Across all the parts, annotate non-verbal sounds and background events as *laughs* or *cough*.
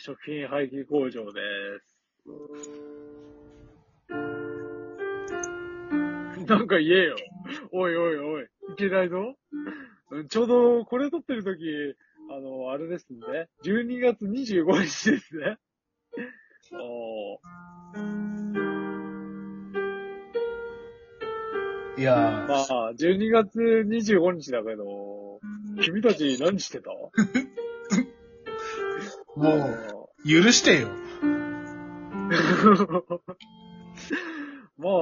食品廃棄工場です。なんか言えよ。おいおいおい。いけないぞ。うんちょうどこれ撮ってる時、あの、あれですね。12月25日ですね。おいやまあ、12月25日だけど、君たち何してた？ー、*laughs* もう、許してよ。まあ、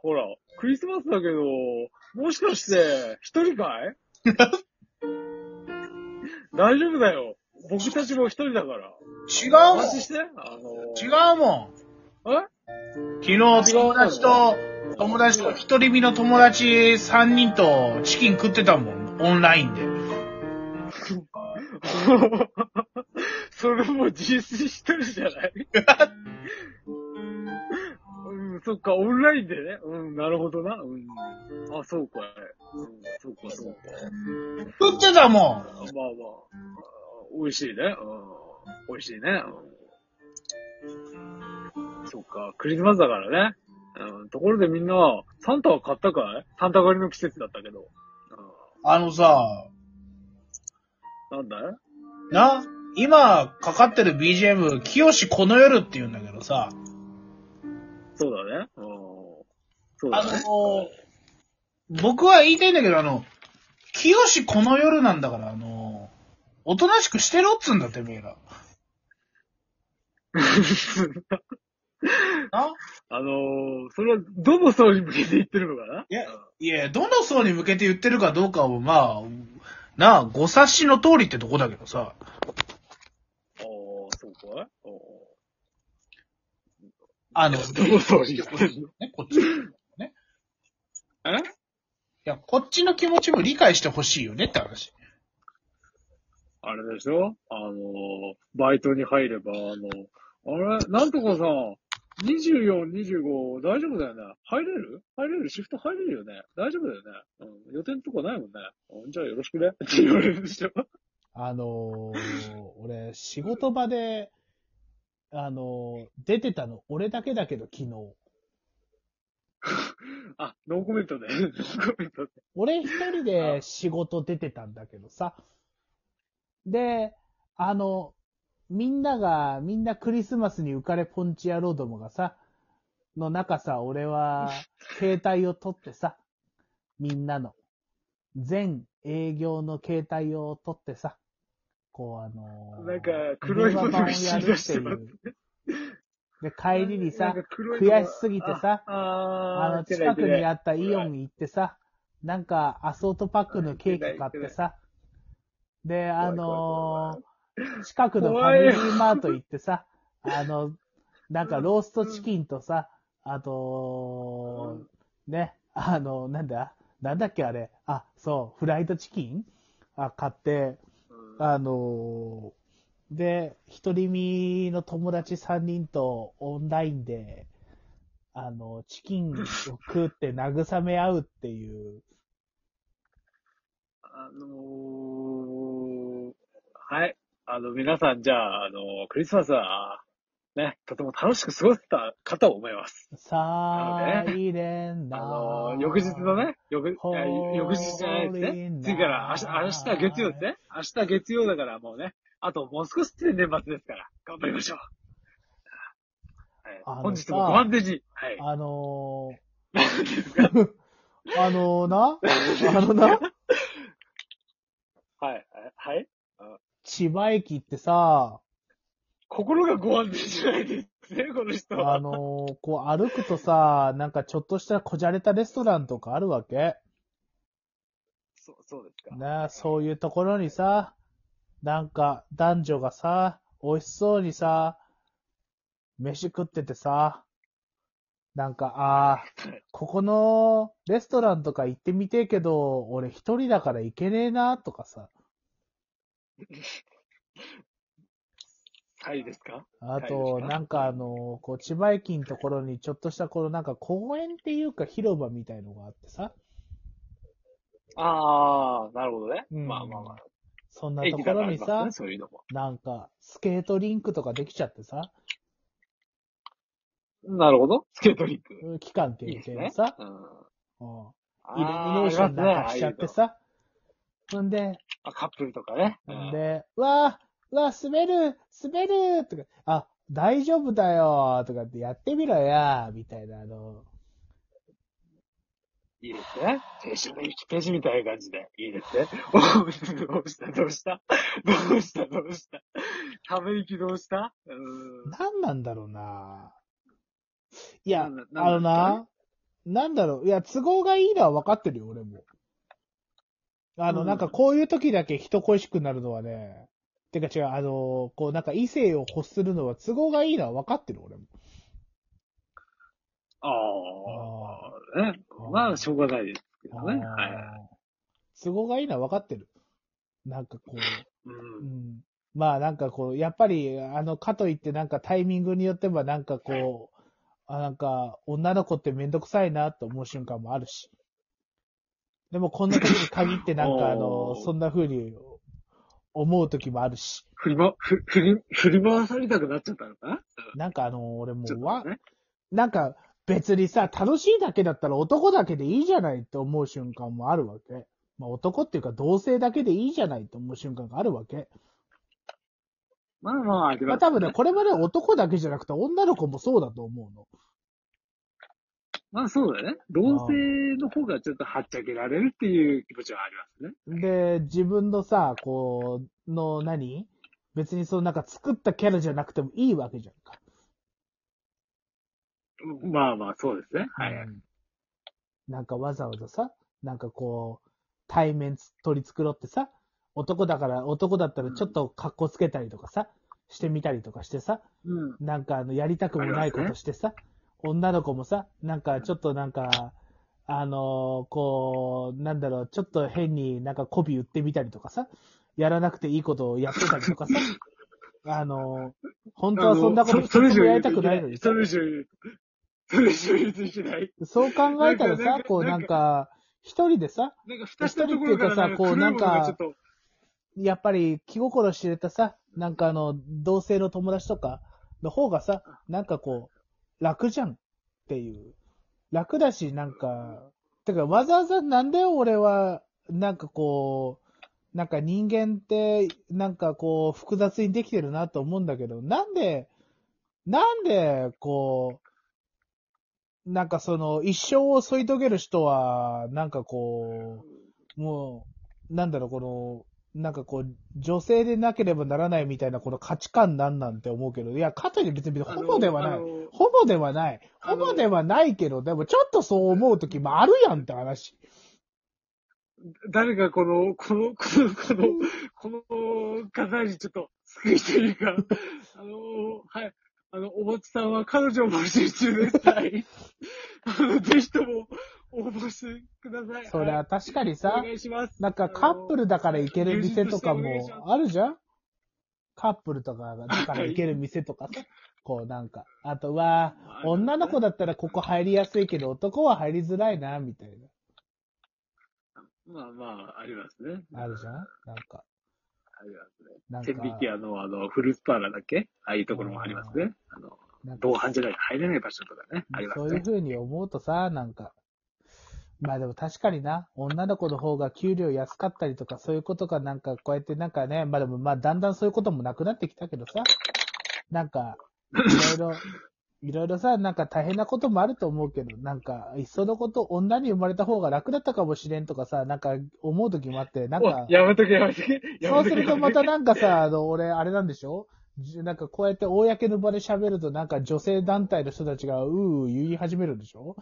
ほら、クリスマスだけど、もしかして、一人かい？*laughs* 大丈夫だよ。僕たちも一人だから。違うもんして。あの違うもんえ？昨日友達と、友達と一人身の友達三人とチキン食ってたもん。オンラインで。*laughs* それも実質一人じゃない？うん、そっか、オンラインでね。うん、なるほどな。うん。あ、そうかい。うん、そうか、そうか。食ってたもん。まあまあ、美味しいね。うん。美味しいね。うん。そっか、クリスマスだからね。うん。ところでみんな、サンタは買ったかい？サンタ狩りの季節だったけど。あのさ、うん。なんだい？な、今かかってる BGM、清この夜って言うんだけどさ、そうだね。うん。そうあだね。の、僕は言いたいんだけど、あの、清この夜なんだから、あの、おとなしくしてろっつうんだって、メーラ。*laughs* な？あのー、それはどの層に向けて言ってるのかな？いやいや、どの層に向けて言ってるかどうかを、まあ、なあ、ご察しの通りってとこだけどさ。ああ、そうかいああの、どの層に言ってるのね、こっち。いえ？や、こっちの気持ちも理解してほしいよねって話。あれでしょ？あのー、バイトに入れば、あの、あれ？なんとかさん、24、25、大丈夫だよね？入れる？入れる？シフト入れるよね？大丈夫だよね？うん。予定とかないもんね。うんじゃあよろしくね。って言われるでしょ？あのー、俺、仕事場で、あのー、出てたの、俺だけだけど、昨日。*laughs* あ、ノーコメント *laughs* で。ノーコメントで。俺一人で仕事出てたんだけどさ。で、あの、みんなが、みんなクリスマスに浮かれポンチ野郎どもがさ、の中さ、俺は、携帯を取ってさ、みんなの、全営業の携帯を取ってさ、こうあのーなんか黒いものが電話番をやるっていう。で、帰りにさ悔しすぎてさあの、近くにあったイオン行ってさ、なんかアソートパックのケーキ買ってさ、で、あのー近くのファミリーマート行ってさ、あの、なんかローストチキンとさ、あと、ね、あの、なんだ、なんだっけあれ、あ、そう、フライドチキン？あ、買って、あのーで、一人身の友達三人とオンラインで、あの、チキンを食って慰め合うっていう、あのー、はい。あの、皆さん、じゃあ、あの、クリスマスは、ね、とても楽しく過ごせたかと思います。サイレンあなのー、翌日のね、翌、翌日じゃないですね。次から、明日、明日は月曜ですね。明日は月曜だからもうね、あともう少しで年末ですから、頑張りましょう。はい本日もご安全に。はい。あの何ですか？ー、*laughs* あのーな、あのな、はい。はいはい千葉駅ってさ、心がご安全じゃないですね、この人は。あのーこう歩くとさ、なんかちょっとしたこじゃれたレストランとかあるわけ？そう、そうですか。ね、そういうところにさ、なんか男女がさ、美味しそうにさ、飯食っててさ、なんか、ああ、ここのレストランとか行ってみてえけど、俺一人だから行けねえな、とかさ。*laughs* はいですか？あと、なんかあの、こう、千葉駅のところにちょっとしたこのなんか公園っていうか広場みたいのがあってさ。ああ、なるほどね。うんまあまあまあ。そんなと駅ころにさね、、そういうのも。なんか、スケートリンクとかできちゃってさ、なるほど。スケートリンク。期間。限定のさ、うん。うんあイルミネーションなんかしちゃってさ、ほんで、あ、カップルとかね。ほんで、うわうわ滑る滑るとか、あ、大丈夫だよとかってやってみろやみたいな、あの、いいですね。青春の1ページみたいな感じで。いいですね。おどうした？どうした？どうした？どうした？ため息どうした？うーん。何なんだろうな。いや、なんだあのな、なんだろう、いや、都合がいいのは分かってるよ、俺も。あの、うんなんかこういう時だけ人恋しくなるのはね、てか違う、あの、こうなんか異性を欲するのは都合がいいのは分かってる、俺も。ああ、ねまあ、しょうがないですけどね。はい。都合がいいのは分かってる。なんかこう、う。うんん。まあなんかこう、やっぱり、あの、かといってなんかタイミングによってはなんかこう、あなんか、女の子ってめんどくさいなと思う瞬間もあるし。でもこんな時に限ってなんかあの *laughs* そんな風に思う時もあるし。振りま、ふ、振り、振り回されたくなっちゃったのか？ななんかあの、俺もうわと、ね。なんか別にさ、楽しいだけだったら男だけでいいじゃないって思う瞬間もあるわけ。まあ男っていうか同性だけでいいじゃないって思う瞬間があるわけ。まあまあ、まあ多分ね、これまで男だけじゃなくて女の子もそうだと思うの。まあそうだね。同性の方がちょっとはっちゃけられるっていう気持ちはありますね。で、自分のさ、こう、の何？別にそのなんか作ったキャラじゃなくてもいいわけじゃんか。まあまあ、そうですね。はい。うんなんかわざわざさ、なんかこう、対面つ取り繕ってさ、男だから、男だったらちょっと格好つけたりとかさ、してみたりとかしてさ、うん。なんかあの、やりたくもないことしてさ、女の子もさ、なんかちょっとなんか、あのーこう、なんだろう、ちょっと変になんか媚び売ってみたりとかさ、やらなくていいことをやってたりとかさ、*laughs* あのー本当はそんなこと一つもやりたくないのにさそ、れ以上それ以上言うといけない？そう考えたらさこうなんか、一人でさ、なんか二つのところから一人っていうかさこうなんかやっぱり気心知れたさ、なんかあの、同性の友達とかの方がさ、なんかこう、楽じゃんっていう。楽だし、なんか、てかわざわざなんで俺は、なんかこう、なんか人間って、なんかこう、複雑にできてるなと思うんだけど、なんで、なんで、こう、なんかその、一生を添い遂げる人は、なんかこう、もう、なんだろう、この、なんかこう、女性でなければならないみたいなこの価値観なんなんて思うけど、いや、かといって別にホモではない。あのホモではない。あのホモではないけど、でもちょっとそう思う時もあるやんって話。誰かこの、この、この、この、この方にちょっと救いというか、あの、はい。あの、おもちさんは彼女を募集中です。はい。あの、ぜひとも応募してください。それは確かにおさ、願いします。なんかカップルだから行ける店とかもあるじゃんカップルとかだから行ける店とかさ。*laughs* こうなんか、あとは、女の子だったらここ入りやすいけど男は入りづらいな、みたいまあまあ、ありますね。な。あるじゃん？なんか、ありますね。なんか千、匹屋の、あの、フルーツパーラーだっけ？ああいうところもありますね。あの、なんか同伴じゃないと入れない場所とかね。ありますそういうね。風に思うとさ、なんか、まあでも確かにな、女の子の方が給料安かったりとか、そういうことがなんか、こうやってなんかね、まあでもまあだんだんそういうこともなくなってきたけどさ、なんか、いろいろ、いろいろさ、なんか大変なこともあると思うけど、なんか、いっそのこと女に生まれた方が楽だったかもしれんとかさ、なんか思う時もあって、なんかお、やめとけやめとけ。やそうするとまたなんかさ、あの、俺、あれなんでしょ？じなんかこうやって公の場で喋るとなんか女性団体の人たちがうーうー言い始めるんでしょ？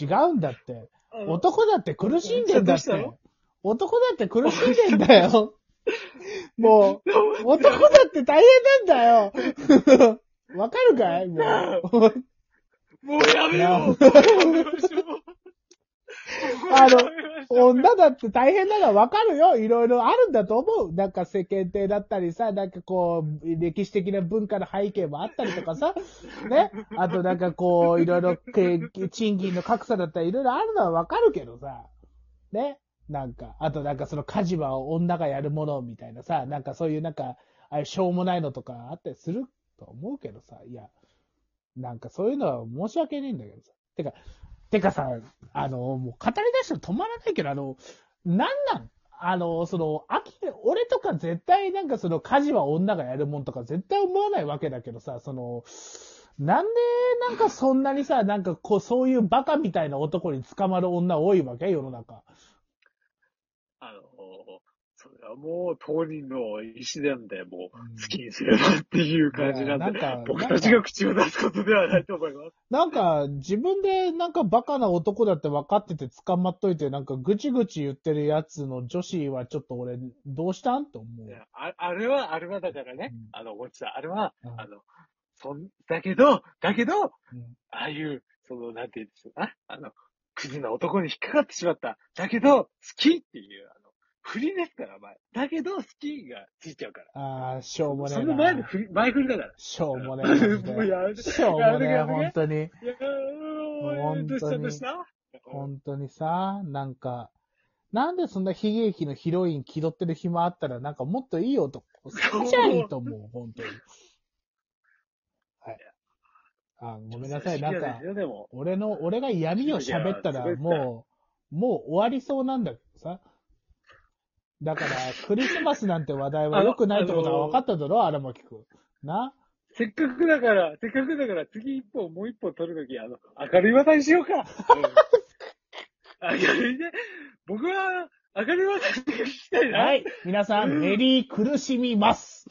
違うんだって。男だって苦しんでんだってどうしたの？男だって苦しんでんだよ。*laughs* もう、男だって大変なんだよ。*laughs* わかるかい？もう。もうやめよう。あの女だって大変なのはわかるよ。いろいろあるんだと思う。なんか世間体だったりさ、なんかこう、歴史的な文化の背景もあったりとかさ、ね。あとなんかこう、いろいろ賃金の格差だったりいろいろあるのはわかるけどさ、ね。なんか、あとなんかその家事は女がやるものみたいなさ、なんかそういうなんか、あれしょうもないのとかあったりすると思うけどさ、いや、なんかそういうのは申し訳ないんだけどさ。てか、てかさ、あの、もう語り出したら止まらないけど、あの、なんなん？あの、その、秋で、俺とか絶対なんかその家事は女がやるもんとか絶対思わないわけだけどさ、その、なんでなんかそんなにさ、なんかこう、そういうバカみたいな男に捕まる女多いわけ？世の中。もう当人の意思なんで、もううん好きにすればっていう感じなんで、いやなんか僕たちが口を出すことではないと思います。なんか、自分でなんかバカな男だって分かってて捕まっといて、なんかぐちぐち言ってるやつの女子はちょっと俺、どうしたんって思う。いやああれは、あれはだからね、うんあの、ごめんなさい、あれは、うんあの、そん、だけど、だけど、うんああいう、その、なんて言うんですか、あの、クズな男に引っかかってしまった。だけど、好きっていう、振りですから、前。だけど、好きがついちゃうから。ああ、しょうもねえな。その前の振り、前振りだから。しょうもねえ。もうやめてしょうもねえ、やめて本当に。いやー、本当にどうしたどうした本当にさ、なんか、なんでそんな悲劇のヒロイン気取ってる暇あったら、なんかもっといい男、好きじゃいいと思う、本当に。はい。あ、ごめんなさい、なんか。俺の、俺が闇を喋ったら、もう、もう終わりそうなんだけどさ。だから、クリスマスなんて話題は良くないってことは分かっただろ、荒牧くん。な？せっかくだから、せっかくだから、次一本、もう一本取るとき、あの、明るい話題にしようか。うん明るいね。僕は、明るい話題にしたいな。はい。皆さん、メリー苦しみます。